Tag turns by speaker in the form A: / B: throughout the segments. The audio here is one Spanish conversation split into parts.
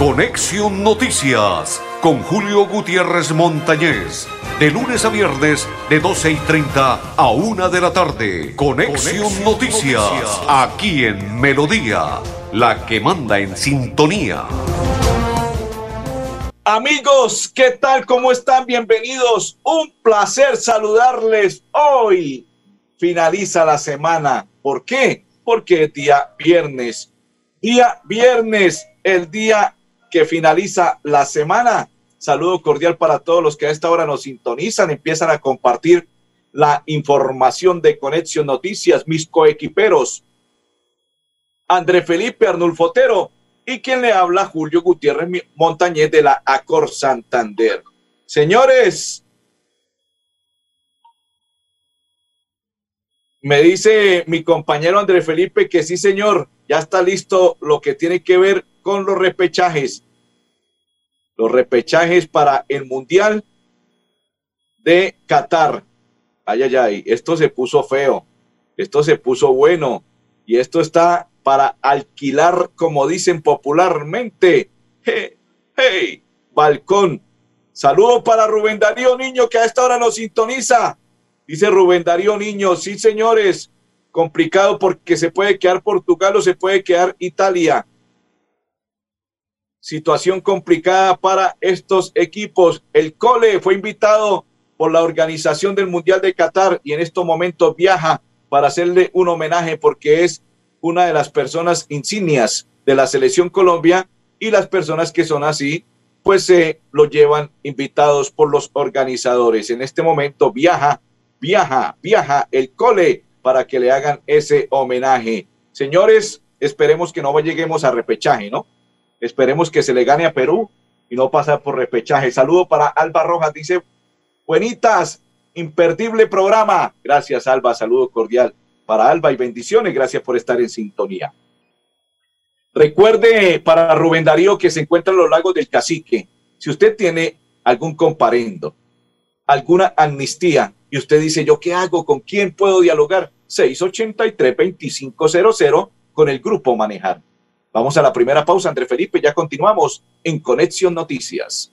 A: Conexión Noticias con Julio Gutiérrez Montañez. De lunes a viernes, de 12 y 30 a 1 de la tarde. Conexión, Noticias, aquí en Melodía, la que manda en sintonía.
B: Amigos, ¿qué tal? ¿Cómo están? Bienvenidos. Un placer saludarles hoy. Finaliza la semana. ¿Por qué? Porque es día viernes. Día viernes, el día que finaliza la semana. Saludo cordial para todos los que a esta hora nos sintonizan, empiezan a compartir la información de Conexión Noticias, mis coequiperos. André Felipe Arnulfotero y quien le habla Julio Gutiérrez Montañez de la Acor Santander. Señores, me dice mi compañero André Felipe que sí, señor, ya está listo lo que tiene que ver con los repechajes. Los repechajes para el Mundial de Qatar. Ay, ay, ay, esto se puso feo, esto se puso bueno y esto está para alquilar, como dicen popularmente. Hey, hey, balcón. Saludo para Rubén Darío Niño, que a esta hora nos sintoniza. Dice Rubén Darío Niño, sí señores, complicado porque se puede quedar Portugal o se puede quedar Italia situación complicada para estos equipos. El Cole fue invitado por la organización del Mundial de Qatar y en estos momentos viaja para hacerle un homenaje porque es una de las personas insignias de la selección Colombia y las personas que son así, pues se lo llevan invitados por los organizadores. En este momento viaja, viaja, viaja el Cole para que le hagan ese homenaje. Señores, esperemos que no lleguemos a repechaje, ¿no? Esperemos que se le gane a Perú y no pasar por repechaje. Saludo para Alba Rojas, dice, buenitas, imperdible programa. Gracias, Alba, saludo cordial para Alba y bendiciones. Gracias por estar en sintonía. Recuerde para Rubén Darío que se encuentra en los lagos del Cacique. Si usted tiene algún comparendo, alguna amnistía, y usted dice, ¿yo qué hago? ¿Con quién puedo dialogar? 683-2500 con el grupo Manejar. Vamos a la primera pausa, André Felipe, ya continuamos en Conexión Noticias.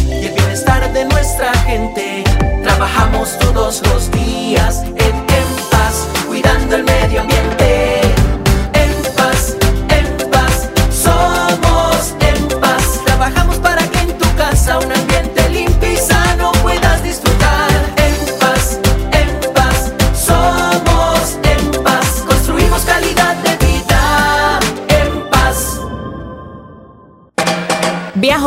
C: de nuestra gente. Trabajamos todos los días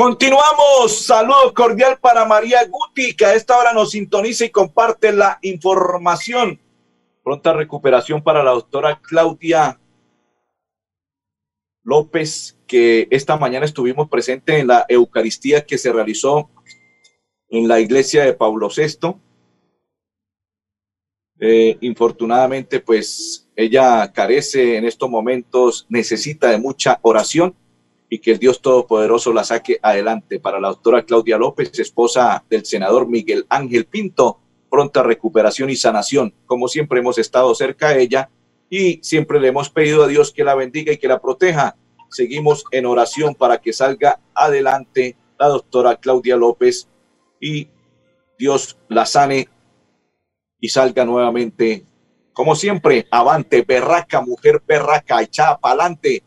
B: Continuamos. Saludos cordial para María Guti, que a esta hora nos sintoniza y comparte la información. Pronta recuperación para la doctora Claudia López, que esta mañana estuvimos presentes en la Eucaristía que se realizó en la iglesia de Pablo VI. Eh, infortunadamente, pues ella carece en estos momentos, necesita de mucha oración y que el Dios Todopoderoso la saque adelante. Para la doctora Claudia López, esposa del senador Miguel Ángel Pinto, pronta recuperación y sanación. Como siempre hemos estado cerca de ella y siempre le hemos pedido a Dios que la bendiga y que la proteja. Seguimos en oración para que salga adelante la doctora Claudia López y Dios la sane y salga nuevamente. Como siempre, avante, berraca, mujer berraca, echada para adelante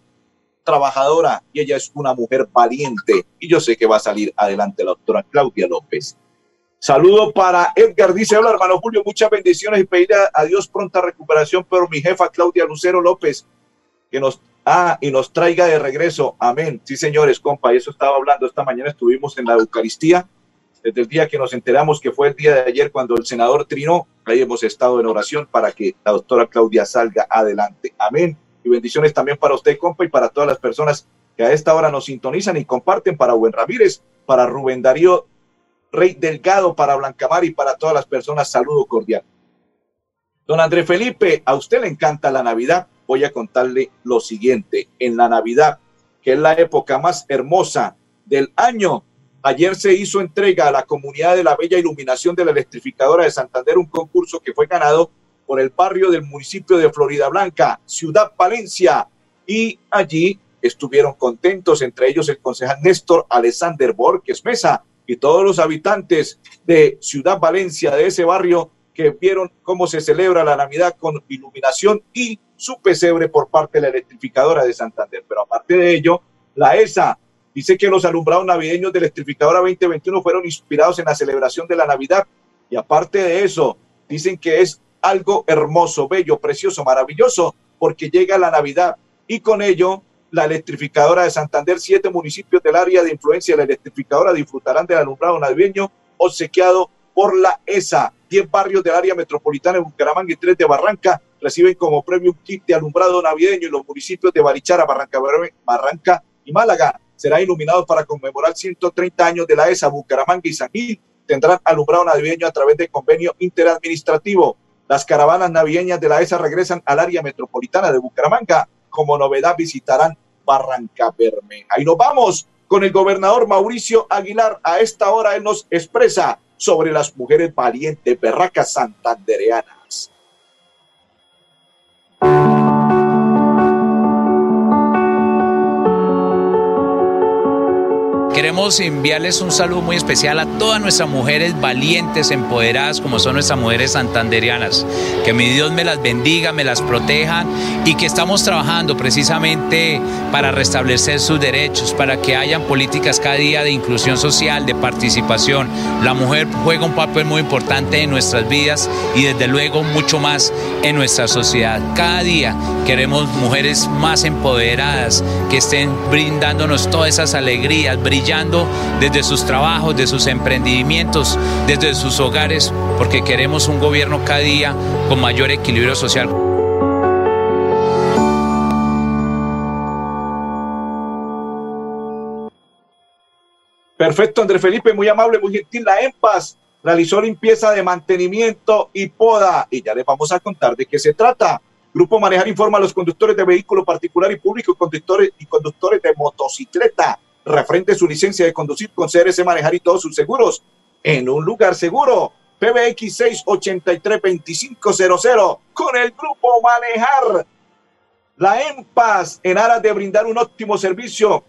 B: trabajadora y ella es una mujer valiente. Y yo sé que va a salir adelante la doctora Claudia López. Saludo para Edgar, dice, hola hermano Julio, muchas bendiciones y pedir a, Dios pronta recuperación, pero mi jefa Claudia Lucero López, que nos, ah, y nos traiga de regreso, amén. Sí, señores, compa, eso estaba hablando esta mañana, estuvimos en la Eucaristía, desde el día que nos enteramos que fue el día de ayer cuando el senador trinó, ahí hemos estado en oración para que la doctora Claudia salga adelante, amén y bendiciones también para usted, compa, y para todas las personas que a esta hora nos sintonizan y comparten para Buen Ramírez, para Rubén Darío Rey Delgado, para Blancamar y para todas las personas, saludo cordial. Don André Felipe, a usted le encanta la Navidad. Voy a contarle lo siguiente. En la Navidad, que es la época más hermosa del año, ayer se hizo entrega a la comunidad de la Bella Iluminación de la Electrificadora de Santander, un concurso que fue ganado por el barrio del municipio de Florida Blanca, Ciudad Valencia, y allí estuvieron contentos, entre ellos el concejal Néstor Alexander Borges Mesa y todos los habitantes de Ciudad Valencia, de ese barrio, que vieron cómo se celebra la Navidad con iluminación y su pesebre por parte de la electrificadora de Santander. Pero aparte de ello, la ESA dice que los alumbrados navideños de electrificadora 2021 fueron inspirados en la celebración de la Navidad y aparte de eso, dicen que es algo hermoso, bello, precioso, maravilloso, porque llega la Navidad y con ello la electrificadora de Santander, siete municipios del área de influencia de la electrificadora disfrutarán del alumbrado navideño obsequiado por la ESA. Diez barrios del área metropolitana de Bucaramanga y tres de Barranca reciben como premio un kit de alumbrado navideño y los municipios de Barichara, Barranca, Barranca y Málaga serán iluminados para conmemorar 130 años de la ESA. Bucaramanga y San Gil tendrán alumbrado navideño a través de convenio interadministrativo. Las caravanas navideñas de la ESA regresan al área metropolitana de Bucaramanga. Como novedad visitarán Barranca Bermeja. Y nos vamos con el gobernador Mauricio Aguilar. A esta hora él nos expresa sobre las mujeres valientes, berracas santandereanas.
D: Queremos enviarles un saludo muy especial a todas nuestras mujeres valientes, empoderadas, como son nuestras mujeres santanderianas. Que mi Dios me las bendiga, me las proteja y que estamos trabajando precisamente para restablecer sus derechos, para que hayan políticas cada día de inclusión social, de participación. La mujer juega un papel muy importante en nuestras vidas y desde luego mucho más en nuestra sociedad. Cada día queremos mujeres más empoderadas, que estén brindándonos todas esas alegrías, desde sus trabajos, de sus emprendimientos, desde sus hogares, porque queremos un gobierno cada día con mayor equilibrio social.
B: Perfecto, André Felipe, muy amable, muy gentil. La EMPAS realizó limpieza de mantenimiento y poda. Y ya les vamos a contar de qué se trata. Grupo Manejar informa a los conductores de vehículo particular y público, conductores y conductores de motocicleta, refrende su licencia de conducir con CRC Manejar y todos sus seguros en un lugar seguro. PBX 683-2500 con el Grupo Manejar. La EMPAS, en aras de brindar un óptimo servicio,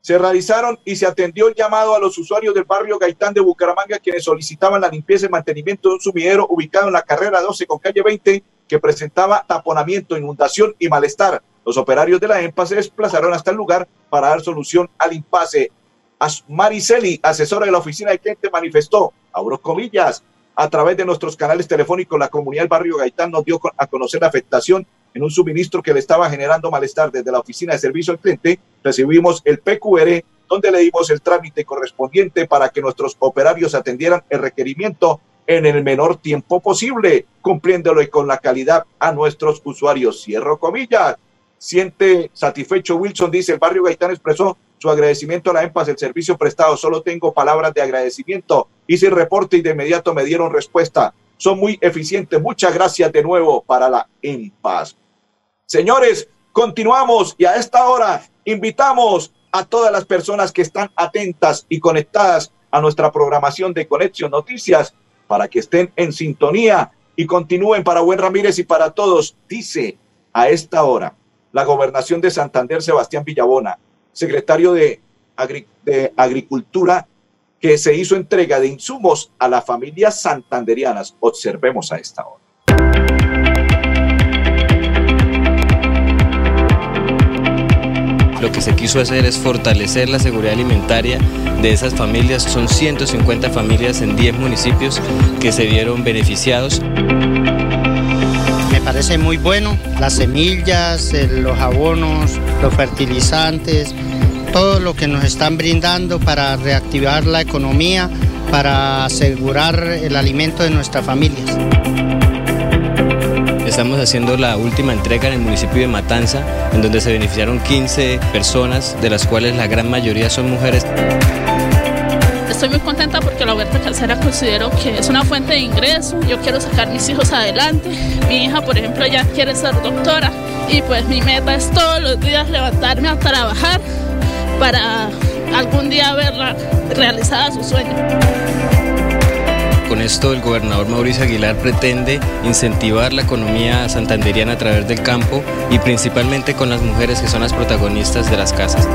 B: se realizaron y se atendió el llamado a los usuarios del barrio Gaitán de Bucaramanga quienes solicitaban la limpieza y mantenimiento de un sumidero ubicado en la carrera 12 con calle 20 que presentaba taponamiento, inundación y malestar. Los operarios de la EMPA se desplazaron hasta el lugar para dar solución al impasse. As- Mariceli, asesora de la oficina de cliente, manifestó, abro comillas, a través de nuestros canales telefónicos, la comunidad del barrio Gaitán nos dio a conocer la afectación en un suministro que le estaba generando malestar desde la oficina de servicio al cliente. Recibimos el PQR, donde le dimos el trámite correspondiente para que nuestros operarios atendieran el requerimiento en el menor tiempo posible, cumpliéndolo y con la calidad a nuestros usuarios. Cierro comillas. Siente satisfecho Wilson, dice el barrio Gaitán expresó su agradecimiento a la EMPAS del servicio prestado. Solo tengo palabras de agradecimiento. Hice el reporte y de inmediato me dieron respuesta. Son muy eficientes. Muchas gracias de nuevo para la EMPAS. Señores, continuamos y a esta hora invitamos a todas las personas que están atentas y conectadas a nuestra programación de Conexión Noticias para que estén en sintonía y continúen para Buen Ramírez y para todos. Dice a esta hora la gobernación de Santander, Sebastián Villabona, secretario de, Agri- de Agricultura, que se hizo entrega de insumos a las familias santanderianas. Observemos a esta hora.
E: Lo que se quiso hacer es fortalecer la seguridad alimentaria de esas familias. Son 150 familias en 10 municipios que se vieron beneficiados.
F: Parece muy bueno las semillas, los abonos, los fertilizantes, todo lo que nos están brindando para reactivar la economía, para asegurar el alimento de nuestras familias.
E: Estamos haciendo la última entrega en el municipio de Matanza, en donde se beneficiaron 15 personas, de las cuales la gran mayoría son mujeres.
G: Estoy muy contenta porque la huerta calcera considero que es una fuente de ingreso. Yo quiero sacar mis hijos adelante. Mi hija, por ejemplo, ya quiere ser doctora y pues mi meta es todos los días levantarme a trabajar para algún día verla realizada su sueño.
E: Con esto el gobernador Mauricio Aguilar pretende incentivar la economía santanderiana a través del campo y principalmente con las mujeres que son las protagonistas de las casas.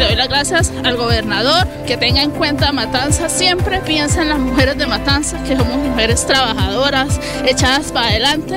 G: Le doy las gracias al gobernador que tenga en cuenta Matanza, siempre piensa en las mujeres de Matanza, que somos mujeres trabajadoras, echadas para adelante.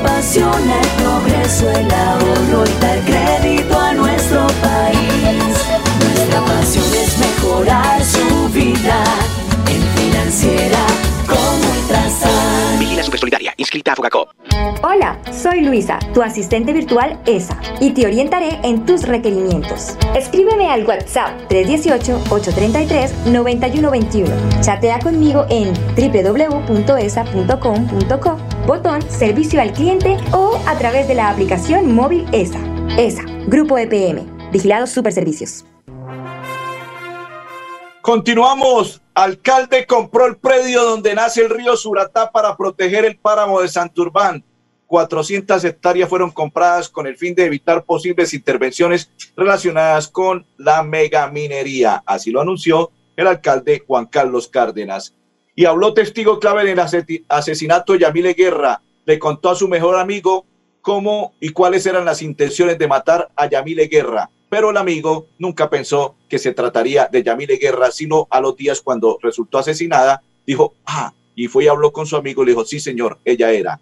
H: Apasiona el progreso, el ahorro y dar crédito a nuestro país. Nuestra pasión es mejorar su vida en financiera como Ultrasan.
I: Vigila Supersolidaria, inscrita a Fogacop.
J: Hola, soy Luisa, tu asistente virtual ESA, y te orientaré en tus requerimientos. Escríbeme al WhatsApp 318-833-9121. Chatea conmigo en www.esa.com.co, botón Servicio al Cliente o a través de la aplicación móvil ESA. ESA, Grupo EPM, Vigilados Superservicios.
B: Continuamos. Alcalde compró el predio donde nace el río Suratá para proteger el páramo de Santurbán. 400 hectáreas fueron compradas con el fin de evitar posibles intervenciones relacionadas con la megaminería. Así lo anunció el alcalde Juan Carlos Cárdenas. Y habló testigo clave en el ase- asesinato de Yamile Guerra. Le contó a su mejor amigo cómo y cuáles eran las intenciones de matar a Yamile Guerra. Pero el amigo nunca pensó que se trataría de Yamile Guerra, sino a los días cuando resultó asesinada, dijo, ah, y fue y habló con su amigo le dijo, sí señor, ella era.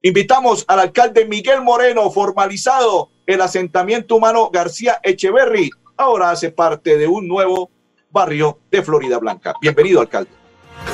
B: Invitamos al alcalde Miguel Moreno, formalizado el asentamiento humano García Echeverry. Ahora hace parte de un nuevo barrio de Florida Blanca. Bienvenido, alcalde.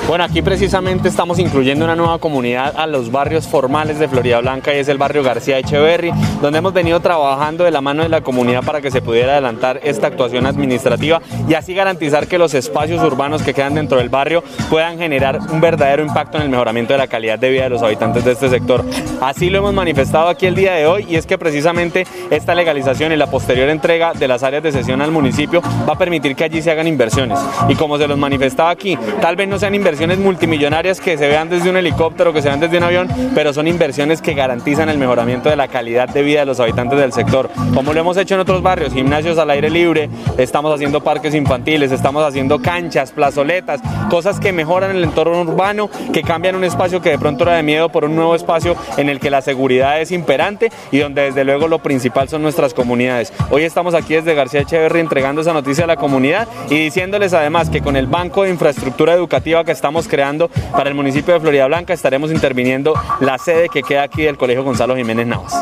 K: Bueno, aquí precisamente estamos incluyendo una nueva comunidad a los barrios formales de Florida Blanca y es el barrio García Echeverry, donde hemos venido trabajando de la mano de la comunidad para que se pudiera adelantar esta actuación administrativa y así garantizar que los espacios urbanos que quedan dentro del barrio puedan generar un verdadero impacto en el mejoramiento de la calidad de vida de los habitantes de este sector. Así lo hemos manifestado aquí el día de hoy y es que precisamente esta legalización y la posterior entrega de las áreas de sesión al municipio va a permitir que allí se hagan inversiones. Y como se los manifestaba aquí, tal vez no sean inversiones multimillonarias que se vean desde un helicóptero, que se vean desde un avión, pero son inversiones que garantizan el mejoramiento de la calidad de vida de los habitantes del sector. Como lo hemos hecho en otros barrios, gimnasios al aire libre, estamos haciendo parques infantiles, estamos haciendo canchas, plazoletas, cosas que mejoran el entorno urbano, que cambian un espacio que de pronto era de miedo por un nuevo espacio en el que la seguridad es imperante y donde desde luego lo principal son nuestras comunidades. Hoy estamos aquí desde García Echeverry entregando esa noticia a la comunidad y diciéndoles además que con el Banco de Infraestructura Educativa que estamos creando para el municipio de Florida Blanca. Estaremos interviniendo la sede que queda aquí del Colegio Gonzalo Jiménez Navas.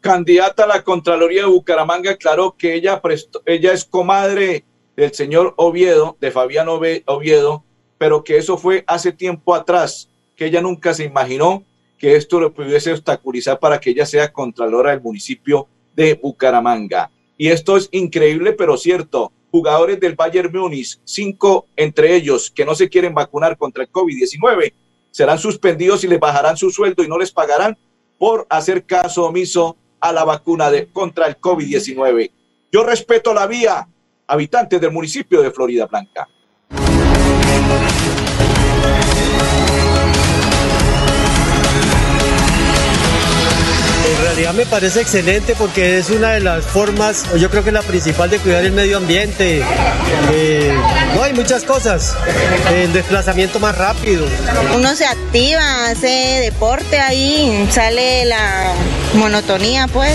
B: Candidata a la Contraloría de Bucaramanga aclaró que ella, ella es comadre del señor Oviedo, de Fabián Oviedo, pero que eso fue hace tiempo atrás, que ella nunca se imaginó que esto lo pudiese obstaculizar para que ella sea Contralora del municipio de Bucaramanga. Y esto es increíble, pero cierto jugadores del Bayern Múnich, cinco entre ellos que no se quieren vacunar contra el COVID-19, serán suspendidos y les bajarán su sueldo y no les pagarán por hacer caso omiso a la vacuna de, contra el COVID-19. Yo respeto la vía, habitantes del municipio de Florida Blanca.
L: Realidad me parece excelente porque es una de las formas, yo creo que la principal de cuidar el medio ambiente. Eh, no hay muchas cosas. El desplazamiento más rápido.
M: Uno se activa, hace deporte ahí, sale la monotonía pues.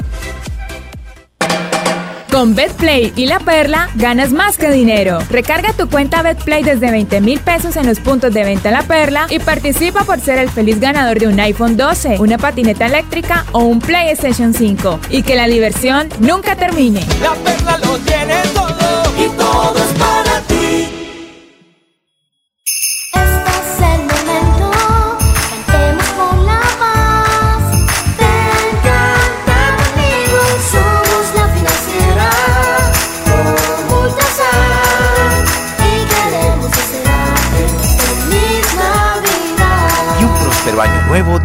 N: Con BetPlay y La Perla ganas más que dinero. Recarga tu cuenta BetPlay desde 20 mil pesos en los puntos de venta La Perla y participa por ser el feliz ganador de un iPhone 12, una patineta eléctrica o un PlayStation 5. Y que la diversión nunca termine.
O: La Perla lo tiene todo y todo es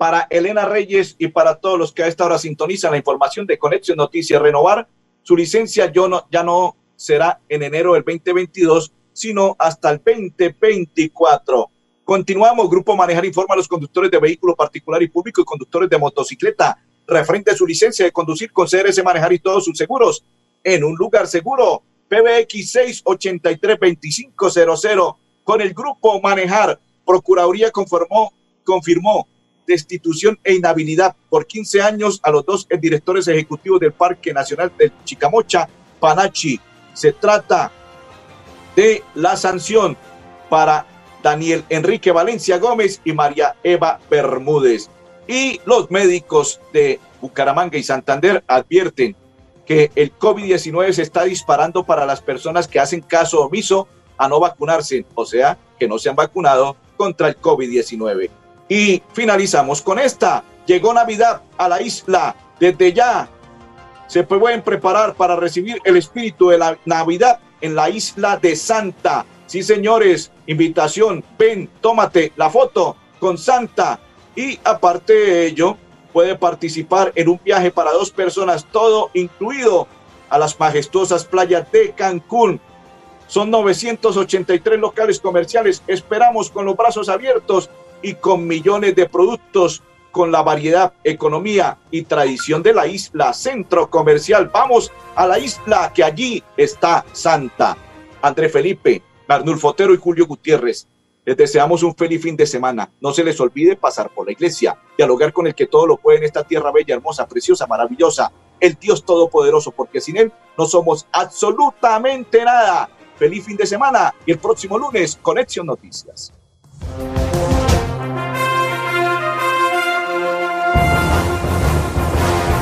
B: para Elena Reyes y para todos los que a esta hora sintonizan la información de Conexión Noticias Renovar. Su licencia ya no será en enero del 2022, sino hasta el 2024. Continuamos. Grupo Manejar informa a los conductores de vehículos particular y público y conductores de motocicleta referente a su licencia de conducir con CRS Manejar y todos sus seguros en un lugar seguro. PBX 683 2500 con el Grupo Manejar. Procuraduría conformó, confirmó destitución e inhabilidad por 15 años a los dos directores ejecutivos del Parque Nacional del Chicamocha, Panachi. Se trata de la sanción para Daniel Enrique Valencia Gómez y María Eva Bermúdez. Y los médicos de Bucaramanga y Santander advierten que el COVID-19 se está disparando para las personas que hacen caso omiso a no vacunarse, o sea, que no se han vacunado contra el COVID-19. Y finalizamos con esta. Llegó Navidad a la isla. Desde ya se pueden preparar para recibir el espíritu de la Navidad en la isla de Santa. Sí, señores, invitación. Ven, tómate la foto con Santa. Y aparte de ello, puede participar en un viaje para dos personas, todo incluido a las majestuosas playas de Cancún. Son 983 locales comerciales. Esperamos con los brazos abiertos y con millones de productos con la variedad, economía y tradición de la isla, centro comercial. Vamos a la isla que allí está Santa. André Felipe, Arnulfo Fotero y Julio Gutiérrez. Les deseamos un feliz fin de semana. No se les olvide pasar por la iglesia, dialogar con el que todo lo puede en esta tierra bella, hermosa, preciosa, maravillosa, el Dios Todopoderoso, porque sin Él no somos absolutamente nada. Feliz fin de semana y el próximo lunes, Conexión Noticias.